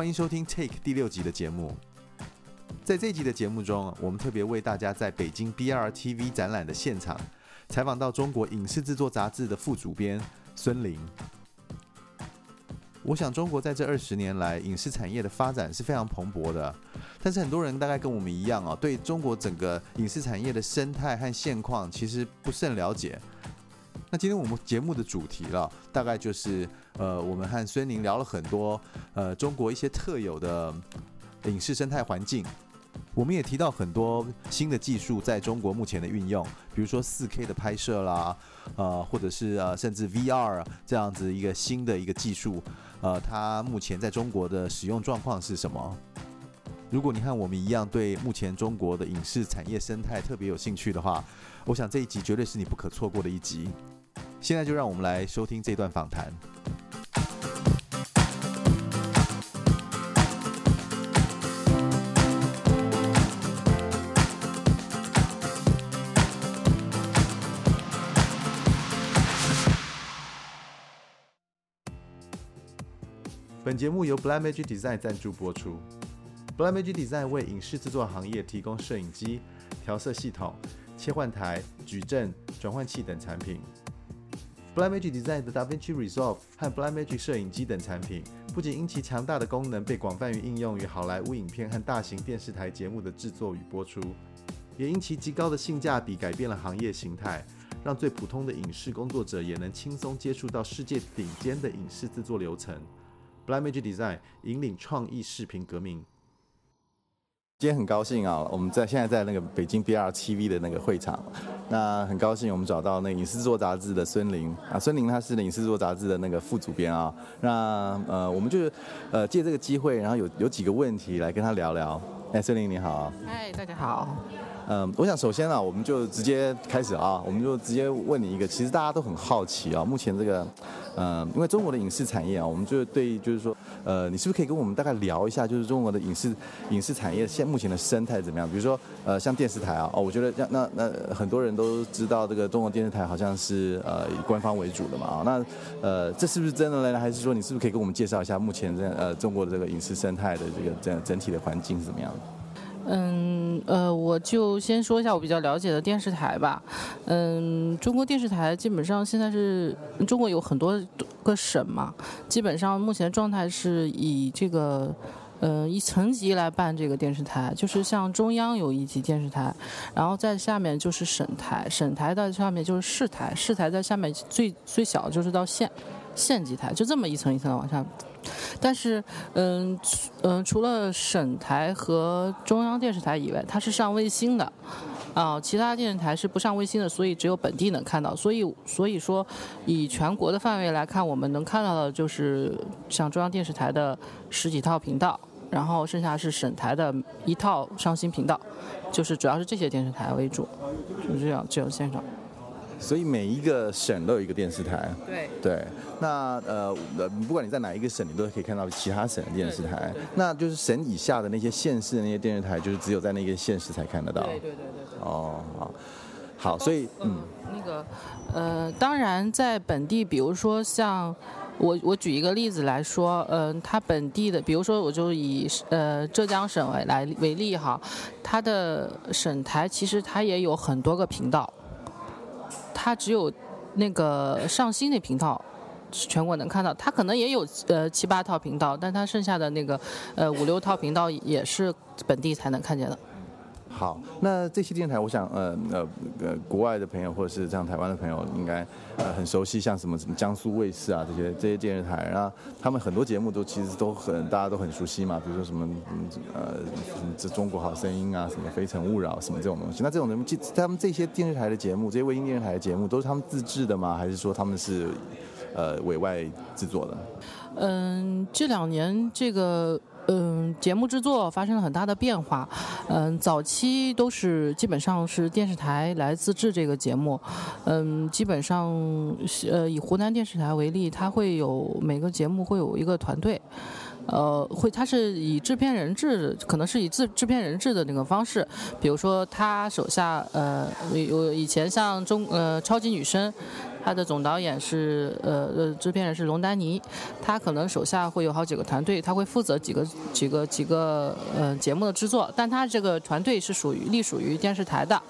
欢迎收听 Take 第六集的节目。在这集的节目中，我们特别为大家在北京 BRTV 展览的现场采访到中国影视制作杂志的副主编孙林。我想，中国在这二十年来影视产业的发展是非常蓬勃的，但是很多人大概跟我们一样啊，对中国整个影视产业的生态和现况其实不甚了解。那今天我们节目的主题了，大概就是呃，我们和孙宁聊了很多呃中国一些特有的影视生态环境。我们也提到很多新的技术在中国目前的运用，比如说四 K 的拍摄啦，呃，或者是呃，甚至 VR 这样子一个新的一个技术，呃，它目前在中国的使用状况是什么？如果你和我们一样对目前中国的影视产业生态特别有兴趣的话，我想这一集绝对是你不可错过的一集。现在就让我们来收听这段访谈。本节目由 Blackmagic Design 赞助播出。Blackmagic Design 为影视制作行业提供摄影机、调色系统、切换台、矩阵、转换器等产品。Blackmagic Design 的 DaVinci Resolve 和 Blackmagic 摄影机等产品，不仅因其强大的功能被广泛于应用于好莱坞影片和大型电视台节目的制作与播出，也因其极高的性价比改变了行业形态，让最普通的影视工作者也能轻松接触到世界顶尖的影视制作流程。Blackmagic Design 引领创意视频革命。今天很高兴啊，我们在现在在那个北京 BRTV 的那个会场，那很高兴我们找到那影视制作杂志的孙玲啊，孙玲她是影视制作杂志的那个副主编啊，那呃我们就是呃借这个机会，然后有有几个问题来跟他聊聊。哎，孙玲你好。嗨，大家好。嗯，我想首先啊，我们就直接开始啊，我们就直接问你一个，其实大家都很好奇啊，目前这个，嗯，因为中国的影视产业啊，我们就对就是说，呃，你是不是可以跟我们大概聊一下，就是中国的影视影视产业现目前的生态怎么样？比如说，呃，像电视台啊，哦，我觉得像那那很多人都知道这个中国电视台好像是呃以官方为主的嘛啊，那呃这是不是真的呢？还是说你是不是可以跟我们介绍一下目前这呃中国的这个影视生态的这个整整体的环境是怎么样的？嗯，呃，我就先说一下我比较了解的电视台吧。嗯，中国电视台基本上现在是中国有很多个省嘛，基本上目前状态是以这个，呃，一层级来办这个电视台，就是像中央有一级电视台，然后在下面就是省台，省台的下面就是市台，市台在下面最最小就是到县，县级台，就这么一层一层的往下。但是，嗯嗯，除了省台和中央电视台以外，它是上卫星的，啊，其他电视台是不上卫星的，所以只有本地能看到。所以，所以说，以全国的范围来看，我们能看到的就是像中央电视台的十几套频道，然后剩下是省台的一套上新频道，就是主要是这些电视台为主，就这样这样现状。所以每一个省都有一个电视台。对。对。那呃呃，不管你在哪一个省，你都可以看到其他省的电视台。那就是省以下的那些县市的那些电视台，就是只有在那个县市才看得到。对对对对对。哦，好。好，所以嗯，那个呃，当然在本地，比如说像我我举一个例子来说，嗯，它本地的，比如说我就以呃浙江省为来为例哈，它的省台其实它也有很多个频道。它只有那个上新那频道全国能看到，它可能也有呃七八套频道，但它剩下的那个呃五六套频道也是本地才能看见的。好，那这些电台，我想，呃呃呃，国外的朋友或者是像台湾的朋友，应该呃很熟悉，像什么什么江苏卫视啊这些这些电视台，然后他们很多节目都其实都很大家都很熟悉嘛，比如说什么呃这中国好声音啊，什么非诚勿扰什么这种东西。那这种节目，他们这些电视台的节目，这些卫星电视台的节目，都是他们自制的吗？还是说他们是呃委外制作的？嗯，这两年这个。嗯，节目制作发生了很大的变化。嗯，早期都是基本上是电视台来自制这个节目。嗯，基本上呃以湖南电视台为例，它会有每个节目会有一个团队，呃，会它是以制片人制，可能是以制制片人制的那个方式。比如说他手下呃有以前像中呃超级女声。他的总导演是呃呃制片人是龙丹尼，他可能手下会有好几个团队，他会负责几个几个几个呃节目的制作，但他这个团队是属于隶属于电视台的。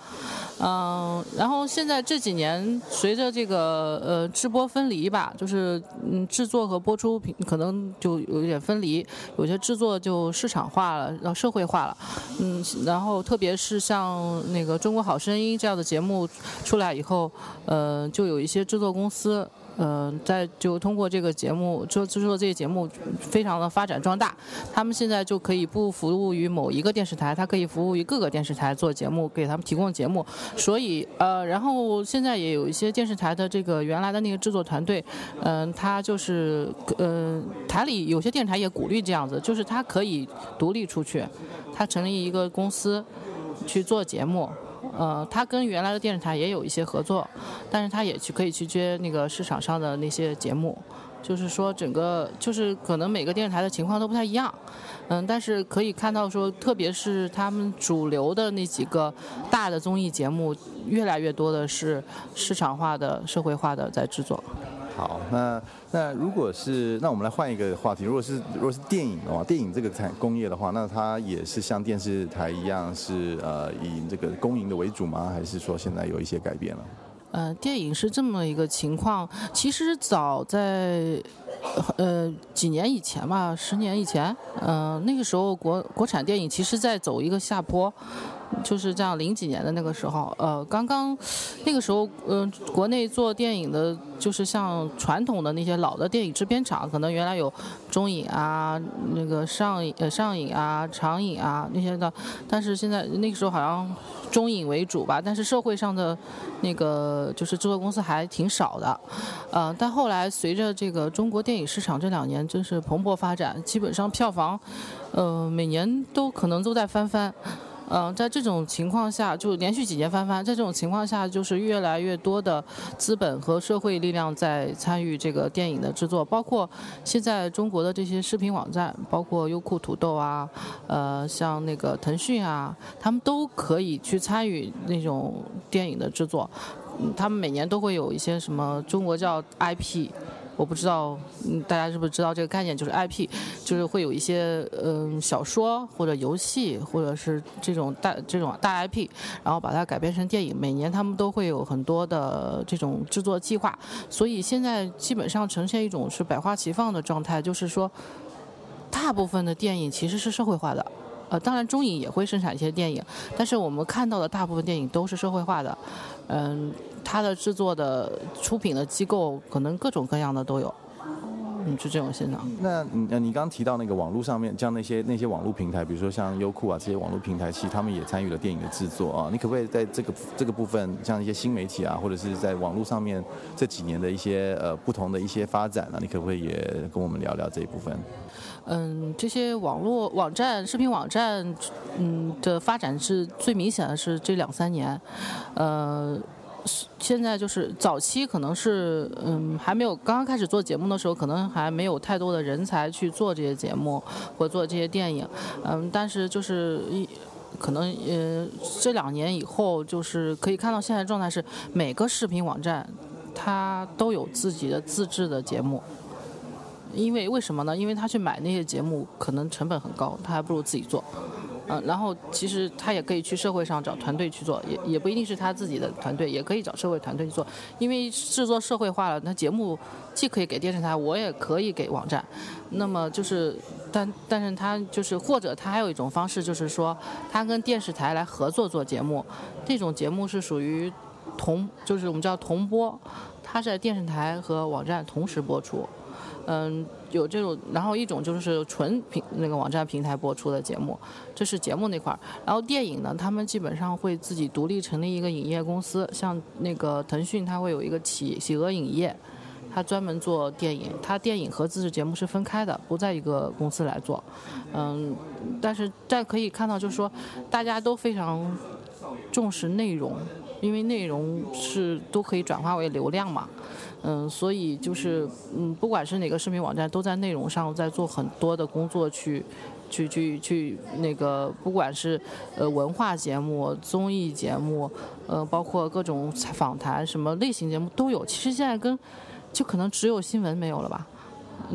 嗯，然后现在这几年，随着这个呃直播分离吧，就是嗯制作和播出可能就有一点分离，有些制作就市场化了，然后社会化了，嗯，然后特别是像那个《中国好声音》这样的节目出来以后，呃，就有一些制作公司。嗯，在就通过这个节目，就制作这些节目，非常的发展壮大。他们现在就可以不服务于某一个电视台，它可以服务于各个电视台做节目，给他们提供节目。所以，呃，然后现在也有一些电视台的这个原来的那个制作团队，嗯，他就是，呃，台里有些电视台也鼓励这样子，就是他可以独立出去，他成立一个公司去做节目。呃，他跟原来的电视台也有一些合作，但是他也去可以去接那个市场上的那些节目，就是说整个就是可能每个电视台的情况都不太一样，嗯，但是可以看到说，特别是他们主流的那几个大的综艺节目，越来越多的是市场化的、社会化的在制作。好，那那如果是那我们来换一个话题，如果是如果是电影的话，电影这个产工业的话，那它也是像电视台一样是呃以这个公营的为主吗？还是说现在有一些改变了？呃，电影是这么一个情况，其实早在呃几年以前吧，十年以前，嗯，那个时候国国产电影其实在走一个下坡。就是这样，零几年的那个时候，呃，刚刚那个时候，嗯，国内做电影的，就是像传统的那些老的电影制片厂，可能原来有中影啊，那个上影呃上影啊、长影啊那些的，但是现在那个时候好像中影为主吧，但是社会上的那个就是制作公司还挺少的，呃，但后来随着这个中国电影市场这两年真是蓬勃发展，基本上票房，呃，每年都可能都在翻番。嗯，在这种情况下，就连续几年翻番。在这种情况下，就是越来越多的资本和社会力量在参与这个电影的制作，包括现在中国的这些视频网站，包括优酷、土豆啊，呃，像那个腾讯啊，他们都可以去参与那种电影的制作。他们每年都会有一些什么，中国叫 IP。我不知道，嗯，大家是不是知道这个概念？就是 IP，就是会有一些嗯小说或者游戏，或者是这种大这种大 IP，然后把它改编成电影。每年他们都会有很多的这种制作计划，所以现在基本上呈现一种是百花齐放的状态，就是说，大部分的电影其实是社会化的。呃，当然中影也会生产一些电影，但是我们看到的大部分电影都是社会化的，嗯，它的制作的出品的机构可能各种各样的都有，嗯，是这种现象。那你你刚刚提到那个网络上面，像那些那些网络平台，比如说像优酷啊这些网络平台，其实他们也参与了电影的制作啊。你可不可以在这个这个部分，像一些新媒体啊，或者是在网络上面这几年的一些呃不同的一些发展呢？你可不可以也跟我们聊聊这一部分？嗯，这些网络网站、视频网站，嗯的发展是最明显的是这两三年，呃，现在就是早期可能是嗯还没有刚刚开始做节目的时候，可能还没有太多的人才去做这些节目或做这些电影，嗯，但是就是一可能呃这两年以后，就是可以看到现在状态是每个视频网站它都有自己的自制的节目。因为为什么呢？因为他去买那些节目可能成本很高，他还不如自己做。嗯，然后其实他也可以去社会上找团队去做，也也不一定是他自己的团队，也可以找社会团队去做。因为制作社会化了，那节目既可以给电视台，我也可以给网站。那么就是，但但是他就是或者他还有一种方式，就是说他跟电视台来合作做节目，这种节目是属于同，就是我们叫同播，他在电视台和网站同时播出。嗯，有这种，然后一种就是纯平那个网站平台播出的节目，这是节目那块儿。然后电影呢，他们基本上会自己独立成立一个影业公司，像那个腾讯，它会有一个企企鹅影业，它专门做电影，它电影和自制节目是分开的，不在一个公司来做。嗯，但是但可以看到，就是说大家都非常重视内容，因为内容是都可以转化为流量嘛。嗯，所以就是嗯，不管是哪个视频网站，都在内容上在做很多的工作，去去去去那个，不管是呃文化节目、综艺节目，呃，包括各种访谈什么类型节目都有。其实现在跟就可能只有新闻没有了吧，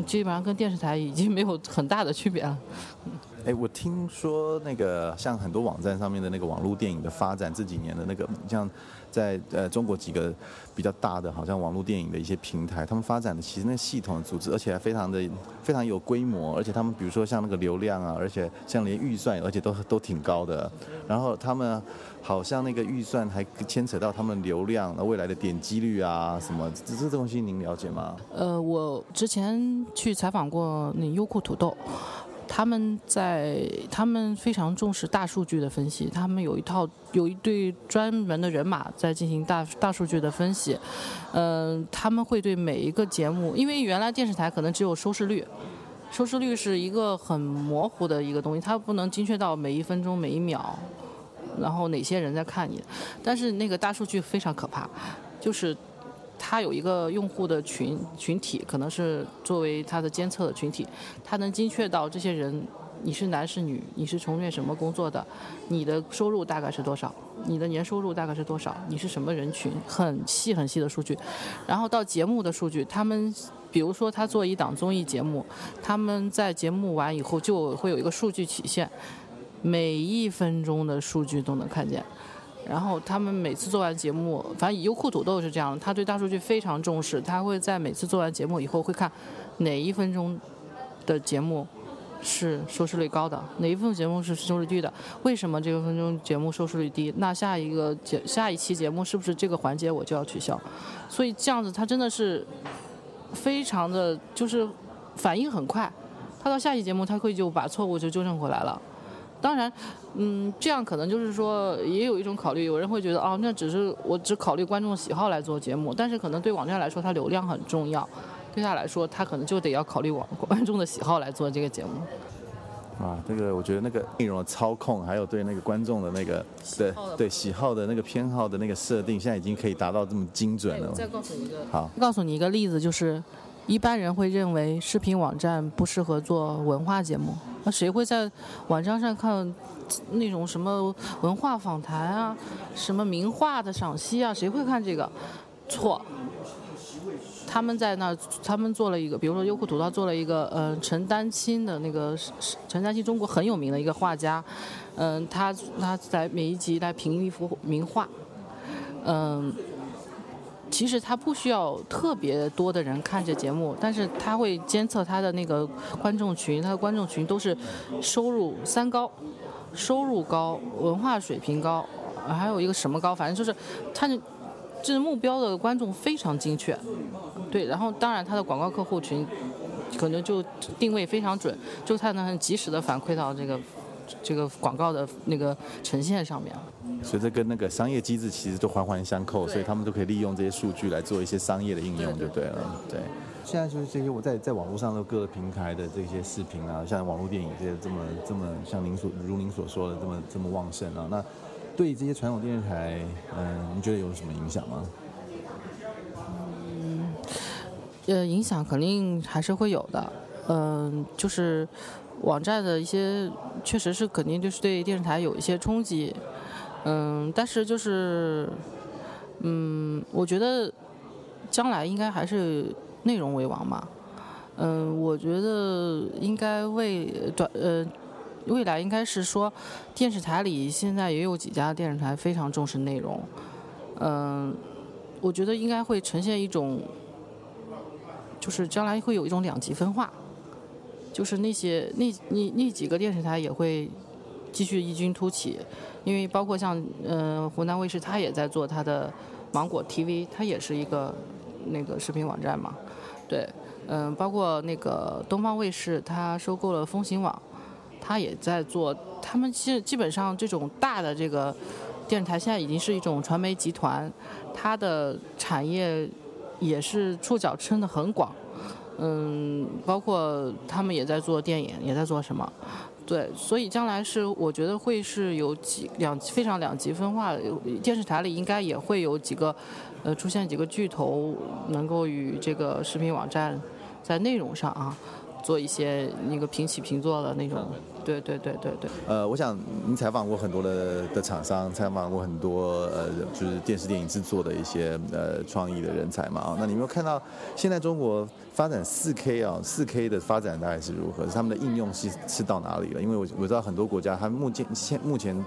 基本上跟电视台已经没有很大的区别了。哎，我听说那个像很多网站上面的那个网络电影的发展，这几年的那个像。在呃中国几个比较大的，好像网络电影的一些平台，他们发展的其实那系统组织，而且还非常的非常有规模，而且他们比如说像那个流量啊，而且像连预算，而且都都挺高的。然后他们好像那个预算还牵扯到他们流量、未来的点击率啊什么，这这东西您了解吗？呃，我之前去采访过那优酷土豆。他们在，他们非常重视大数据的分析，他们有一套，有一对专门的人马在进行大大数据的分析。嗯，他们会对每一个节目，因为原来电视台可能只有收视率，收视率是一个很模糊的一个东西，它不能精确到每一分钟每一秒，然后哪些人在看你。但是那个大数据非常可怕，就是。它有一个用户的群群体，可能是作为它的监测的群体，它能精确到这些人，你是男是女，你是从事什么工作的，你的收入大概是多少，你的年收入大概是多少，你是什么人群，很细很细的数据。然后到节目的数据，他们比如说他做一档综艺节目，他们在节目完以后就会有一个数据曲线，每一分钟的数据都能看见。然后他们每次做完节目，反正优酷土豆是这样，他对大数据非常重视，他会在每次做完节目以后会看哪一分钟的节目是收视率高的，哪一份节目是收视率低的，为什么这个分钟节目收视率低？那下一个节下一期节目是不是这个环节我就要取消？所以这样子他真的是非常的就是反应很快，他到下期节目他会就把错误就纠正回来了。当然，嗯，这样可能就是说，也有一种考虑，有人会觉得，哦，那只是我只考虑观众喜好来做节目，但是可能对网站来说，它流量很重要，对他来说，他可能就得要考虑网观众的喜好来做这个节目。啊，这个我觉得那个内容的操控，还有对那个观众的那个对对喜好的那个偏好的那个设定，现在已经可以达到这么精准了。再告诉你一个，好，告诉你一个例子，就是一般人会认为视频网站不适合做文化节目。那谁会在网站上看那种什么文化访谈啊，什么名画的赏析啊？谁会看这个？错，他们在那，他们做了一个，比如说优酷土豆做了一个，呃，陈丹青的那个陈丹青，中国很有名的一个画家，嗯，他他在每一集来评一幅名画，嗯。其实他不需要特别多的人看这节目，但是他会监测他的那个观众群，他的观众群都是收入三高，收入高，文化水平高，还有一个什么高，反正就是他的这目标的观众非常精确，对，然后当然他的广告客户群可能就定位非常准，就他能很及时的反馈到这个。这个广告的那个呈现上面，所以这跟那个商业机制其实都环环相扣，所以他们都可以利用这些数据来做一些商业的应用，就对了。对，现在就是这些我在在网络上的各个平台的这些视频啊，像网络电影这些这么这么像您所如您所说的这么这么旺盛啊，那对这些传统电视台，嗯，你觉得有什么影响吗？嗯，呃，影响肯定还是会有的，嗯，就是。网站的一些确实是肯定就是对电视台有一些冲击，嗯，但是就是，嗯，我觉得将来应该还是内容为王嘛，嗯，我觉得应该未短呃未来应该是说电视台里现在也有几家电视台非常重视内容，嗯，我觉得应该会呈现一种，就是将来会有一种两极分化。就是那些那那那几个电视台也会继续异军突起，因为包括像嗯湖南卫视，它也在做它的芒果 TV，它也是一个那个视频网站嘛。对，嗯，包括那个东方卫视，它收购了风行网，它也在做。他们其实基本上这种大的这个电视台，现在已经是一种传媒集团，它的产业也是触角撑得很广。嗯，包括他们也在做电影，也在做什么？对，所以将来是我觉得会是有几两非常两极分化的，电视台里应该也会有几个，呃，出现几个巨头能够与这个视频网站在内容上啊做一些那个平起平坐的那种。对对对对对。呃，我想您采访过很多的的厂商，采访过很多呃，就是电视电影制作的一些呃创意的人才嘛啊。那你有没有看到现在中国发展四 K 啊，四 K 的发展大概是如何？他们的应用是是到哪里了？因为我我知道很多国家，它目前现目前。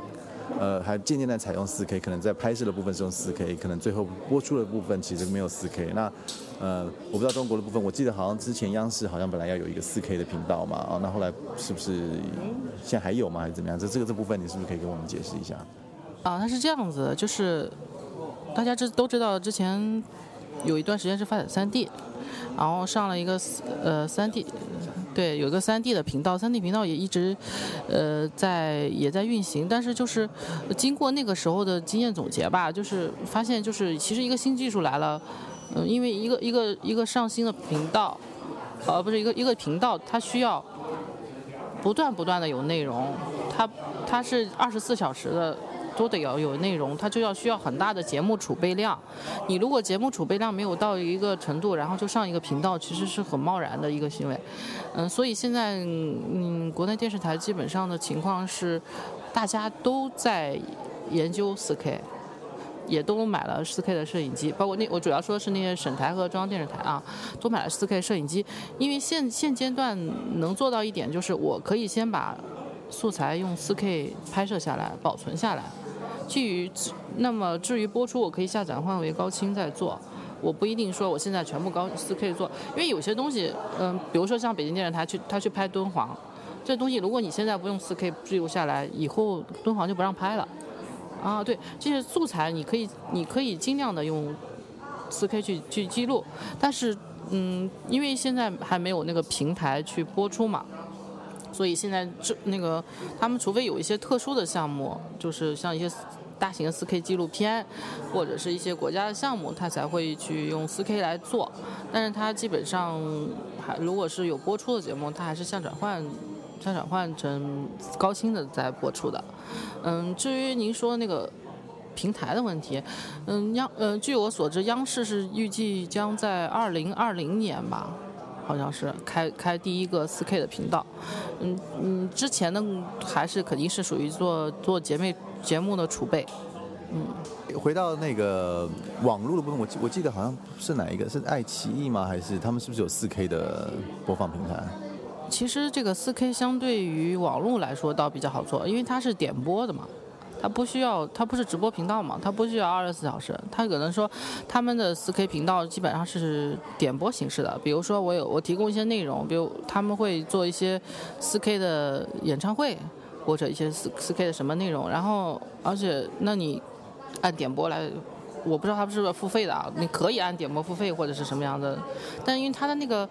呃，还渐渐在采用 4K，可能在拍摄的部分是用 4K，可能最后播出的部分其实没有 4K。那呃，我不知道中国的部分，我记得好像之前央视好像本来要有一个 4K 的频道嘛，啊，那后来是不是现在还有吗，还是怎么样？这这个这部分你是不是可以跟我们解释一下？啊，它是这样子，就是大家知都知道，之前有一段时间是发展 3D，然后上了一个呃 3D。对，有个三 D 的频道，三 D 频道也一直，呃，在也在运行。但是就是经过那个时候的经验总结吧，就是发现就是其实一个新技术来了，嗯，因为一个一个一个上新的频道，呃，不是一个一个频道，它需要不断不断的有内容，它它是二十四小时的。都得要有内容，它就要需要很大的节目储备量。你如果节目储备量没有到一个程度，然后就上一个频道，其实是很贸然的一个行为。嗯，所以现在嗯，国内电视台基本上的情况是，大家都在研究 4K，也都买了 4K 的摄影机，包括那我主要说的是那些省台和中央电视台啊，都买了 4K 摄影机，因为现现阶段能做到一点就是，我可以先把素材用 4K 拍摄下来，保存下来。至于那么至于播出，我可以下载换为高清再做，我不一定说我现在全部高四 K 做，因为有些东西，嗯，比如说像北京电视台去他去拍敦煌，这东西如果你现在不用四 K 记录下来，以后敦煌就不让拍了。啊，对，这些素材你可以你可以尽量的用四 K 去去记录，但是嗯，因为现在还没有那个平台去播出嘛。所以现在这那个，他们除非有一些特殊的项目，就是像一些大型的 4K 纪录片，或者是一些国家的项目，他才会去用 4K 来做。但是它基本上还如果是有播出的节目，它还是相转换，相转换成高清的在播出的。嗯，至于您说那个平台的问题，嗯，央嗯，据我所知，央视是预计将在2020年吧。好像是开开第一个 4K 的频道，嗯嗯，之前的还是肯定是属于做做节目节目的储备，嗯。回到那个网络的部分，我记我记得好像是哪一个是爱奇艺吗？还是他们是不是有 4K 的播放平台？其实这个 4K 相对于网络来说倒比较好做，因为它是点播的嘛。它不需要，它不是直播频道嘛？它不需要二十四小时。它可能说，他们的四 K 频道基本上是点播形式的。比如说，我有我提供一些内容，比如他们会做一些四 K 的演唱会，或者一些四四 K 的什么内容。然后，而且那你按点播来，我不知道他们是不是付费的啊？你可以按点播付费或者是什么样的，但因为它的那个。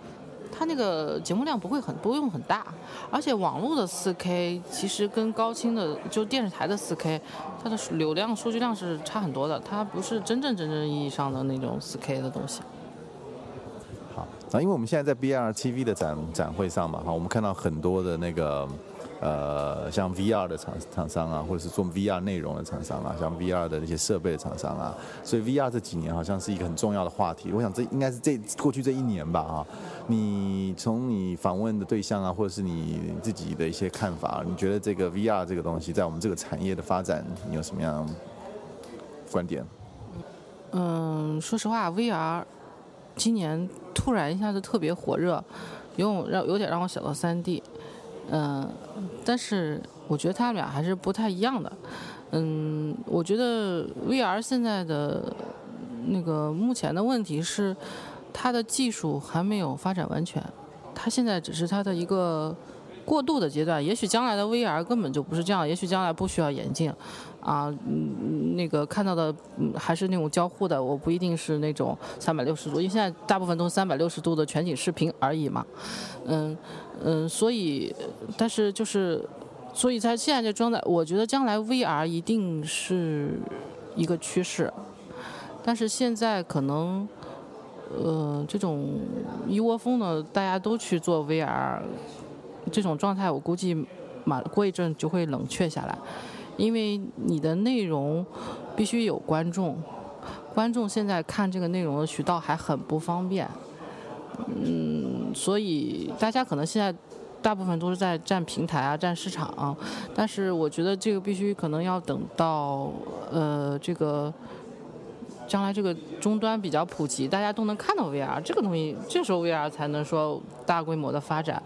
它那个节目量不会很多用很大，而且网络的 4K 其实跟高清的就电视台的 4K，它的流量数据量是差很多的，它不是真正真正意义上的那种 4K 的东西。好，那因为我们现在在 BRTV 的展展会上嘛，哈，我们看到很多的那个。呃，像 VR 的厂厂商啊，或者是做 VR 内容的厂商啊，像 VR 的那些设备的厂商啊，所以 VR 这几年好像是一个很重要的话题。我想这应该是这过去这一年吧，啊，你从你访问的对象啊，或者是你自己的一些看法，你觉得这个 VR 这个东西在我们这个产业的发展，你有什么样观点？嗯，说实话，VR 今年突然一下子特别火热，有让有点让我想到 3D。嗯，但是我觉得他俩还是不太一样的。嗯，我觉得 VR 现在的那个目前的问题是，它的技术还没有发展完全，它现在只是它的一个。过渡的阶段，也许将来的 VR 根本就不是这样，也许将来不需要眼镜，啊，那个看到的还是那种交互的，我不一定是那种三百六十度，因为现在大部分都是三百六十度的全景视频而已嘛，嗯嗯，所以，但是就是，所以在现在这状态，我觉得将来 VR 一定是一个趋势，但是现在可能，呃，这种一窝蜂的大家都去做 VR。这种状态，我估计马过一阵就会冷却下来，因为你的内容必须有观众，观众现在看这个内容的渠道还很不方便，嗯，所以大家可能现在大部分都是在占平台啊，占市场，但是我觉得这个必须可能要等到呃这个将来这个终端比较普及，大家都能看到 VR 这个东西，这时候 VR 才能说大规模的发展。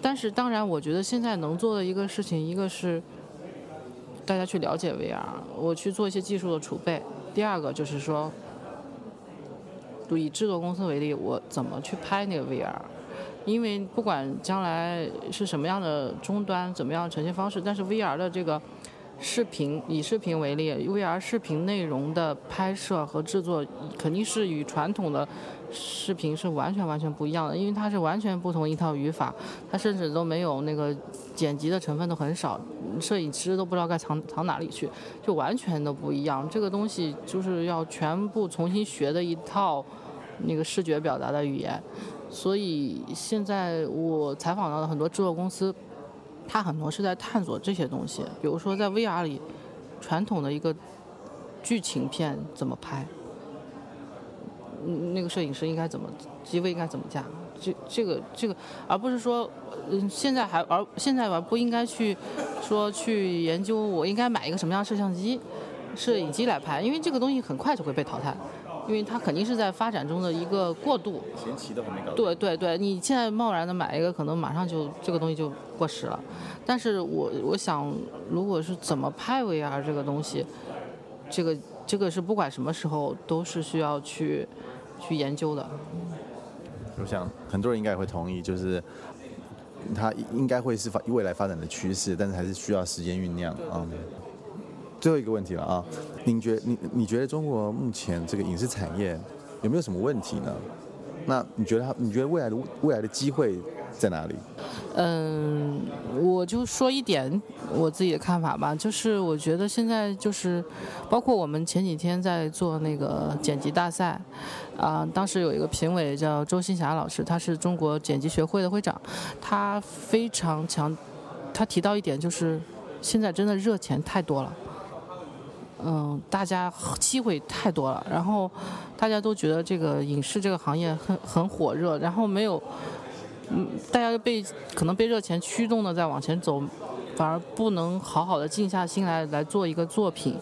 但是当然，我觉得现在能做的一个事情，一个是大家去了解 VR，我去做一些技术的储备；第二个就是说。以制作公司为例，我怎么去拍那个 VR？因为不管将来是什么样的终端，怎么样呈现方式，但是 VR 的这个视频，以视频为例，VR 视频内容的拍摄和制作，肯定是与传统的视频是完全完全不一样的，因为它是完全不同一套语法，它甚至都没有那个剪辑的成分都很少，摄影师都不知道该藏藏哪里去，就完全都不一样。这个东西就是要全部重新学的一套。那个视觉表达的语言，所以现在我采访到的很多制作公司，它很多是在探索这些东西。比如说在 VR 里，传统的一个剧情片怎么拍？那个摄影师应该怎么机位应该怎么架？这这个这个，而不是说，嗯，现在还而现在吧不应该去说去研究我应该买一个什么样摄像机、摄影机来拍，因为这个东西很快就会被淘汰。因为它肯定是在发展中的一个过渡，前期的还没搞。对对对，你现在贸然的买一个，可能马上就这个东西就过时了。但是我我想，如果是怎么拍 VR 这个东西，这个这个是不管什么时候都是需要去去研究的。我想很多人应该也会同意，就是它应该会是发未来发展的趋势，但是还是需要时间酝酿啊。最后一个问题了啊，您觉你你觉得中国目前这个影视产业有没有什么问题呢？那你觉得它你觉得未来的未来的机会在哪里？嗯，我就说一点我自己的看法吧，就是我觉得现在就是包括我们前几天在做那个剪辑大赛，啊，当时有一个评委叫周新霞老师，他是中国剪辑学会的会长，他非常强，他提到一点就是现在真的热钱太多了。嗯，大家机会太多了，然后大家都觉得这个影视这个行业很很火热，然后没有，嗯，大家被可能被热钱驱动的在往前走，反而不能好好的静下心来来做一个作品。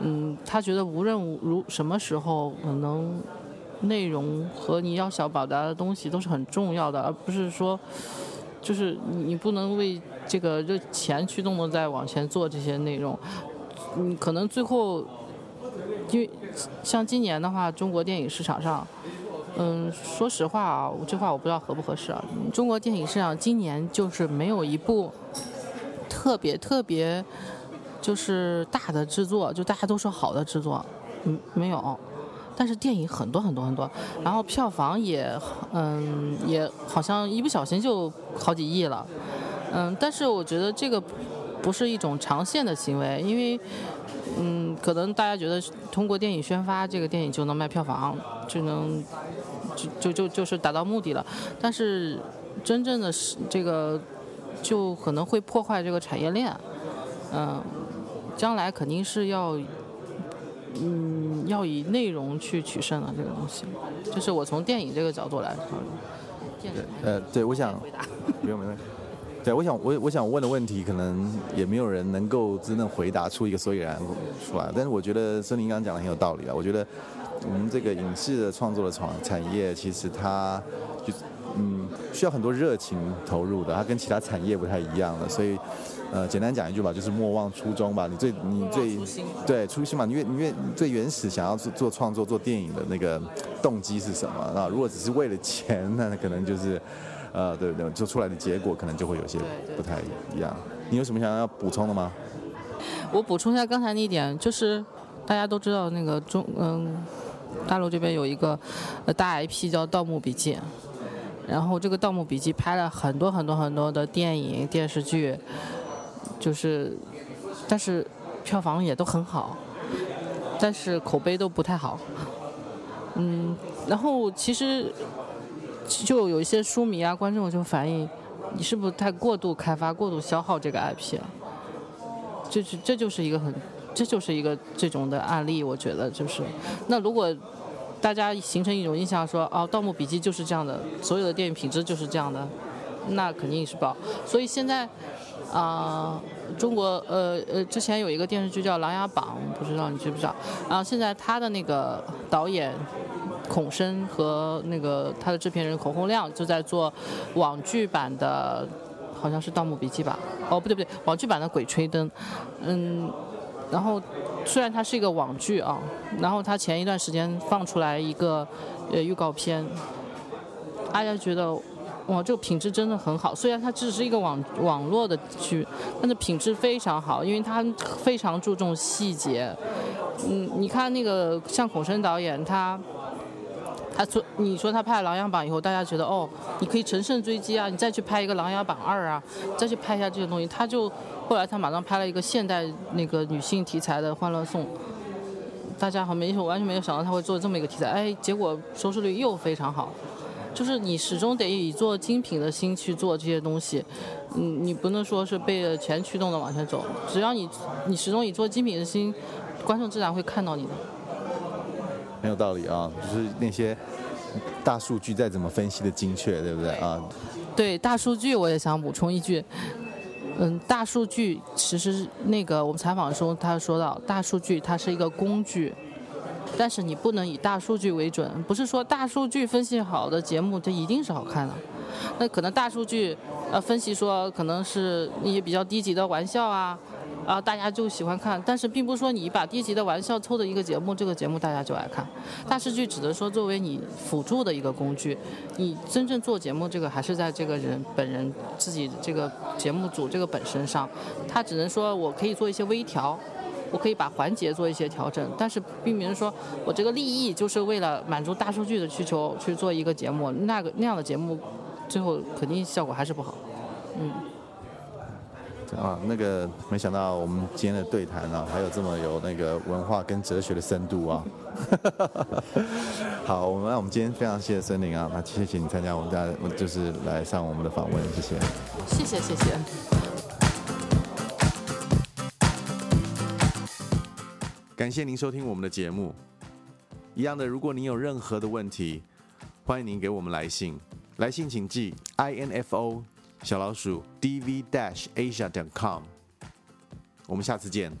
嗯，他觉得无论如什么时候，可能内容和你要想表达的东西都是很重要的，而不是说，就是你不能为这个热钱驱动的在往前做这些内容。嗯，可能最后，因为像今年的话，中国电影市场上，嗯，说实话啊，我这话我不知道合不合适啊。中国电影市场今年就是没有一部特别特别就是大的制作，就大家都说好的制作，嗯，没有。但是电影很多很多很多，然后票房也，嗯，也好像一不小心就好几亿了，嗯，但是我觉得这个。不是一种长线的行为，因为，嗯，可能大家觉得通过电影宣发，这个电影就能卖票房，就能，就就就就是达到目的了。但是，真正的是这个，就可能会破坏这个产业链。嗯，将来肯定是要，嗯，要以内容去取胜的这个东西。就是我从电影这个角度来考虑。对，呃，对，我想，不用，没问题。对，我想我我想问的问题，可能也没有人能够真正回答出一个所以然出来。但是我觉得孙林刚刚讲的很有道理啊。我觉得我们这个影视的创作的产产业，其实它就嗯需要很多热情投入的，它跟其他产业不太一样的。所以呃，简单讲一句吧，就是莫忘初衷吧。你最你最对初心嘛，你越你越最原始想要做做创作做电影的那个动机是什么？那如果只是为了钱，那可能就是。呃，对对，就出来的结果可能就会有些不太一样。你有什么想要补充的吗？我补充一下刚才那一点，就是大家都知道那个中嗯，大陆这边有一个大 IP 叫《盗墓笔记》，然后这个《盗墓笔记》拍了很多很多很多的电影电视剧，就是但是票房也都很好，但是口碑都不太好。嗯，然后其实。就有一些书迷啊、观众就反映，你是不是太过度开发、过度消耗这个 IP 了？这是这就是一个很，这就是一个这种的案例。我觉得就是，那如果大家形成一种印象说，哦，《盗墓笔记》就是这样的，所有的电影品质就是这样的，那肯定是不好。所以现在，啊、中国呃呃，之前有一个电视剧叫《琅琊榜》，不知道你知不知道？然后现在他的那个导演孔笙和那个他的制片人孔洪亮就在做网剧版的，好像是《盗墓笔记》吧？哦，不对不对，网剧版的《鬼吹灯》，嗯，然后虽然它是一个网剧啊，然后它前一段时间放出来一个呃预告片，大家觉得哇，这个品质真的很好。虽然它只是一个网网络的剧，但是品质非常好，因为它非常注重细节。嗯，你看那个像孔笙导演，他他说你说他拍了《琅琊榜》以后，大家觉得哦，你可以乘胜追击啊，你再去拍一个《琅琊榜二》啊，再去拍一下这些东西，他就后来他马上拍了一个现代那个女性题材的《欢乐颂》。大家好没有完全没有想到他会做这么一个题材，哎，结果收视率又非常好。就是你始终得以做精品的心去做这些东西，嗯，你不能说是被钱驱动的往前走。只要你你始终以做精品的心，观众自然会看到你的。很有道理啊，就是那些大数据再怎么分析的精确，对不对啊？对大数据，我也想补充一句，嗯，大数据其实那个我们采访的时候他说到，大数据它是一个工具，但是你不能以大数据为准，不是说大数据分析好的节目它一定是好看的，那可能大数据呃分析说可能是一些比较低级的玩笑啊。啊，大家就喜欢看，但是并不是说你把低级的玩笑凑的一个节目，这个节目大家就爱看。大数据只能说作为你辅助的一个工具，你真正做节目这个还是在这个人本人自己这个节目组这个本身上，他只能说我可以做一些微调，我可以把环节做一些调整，但是并不是说我这个利益就是为了满足大数据的需求去做一个节目，那个那样的节目最后肯定效果还是不好。嗯。啊，那个没想到我们今天的对谈啊，还有这么有那个文化跟哲学的深度啊。好，我们那我们今天非常谢谢森林啊，那谢谢你参加我们家，就是来上我们的访问，谢谢。谢谢谢谢。感谢您收听我们的节目。一样的，如果您有任何的问题，欢迎您给我们来信，来信请寄 i n f o 小老鼠 dv-dashasia.com。我们下次见。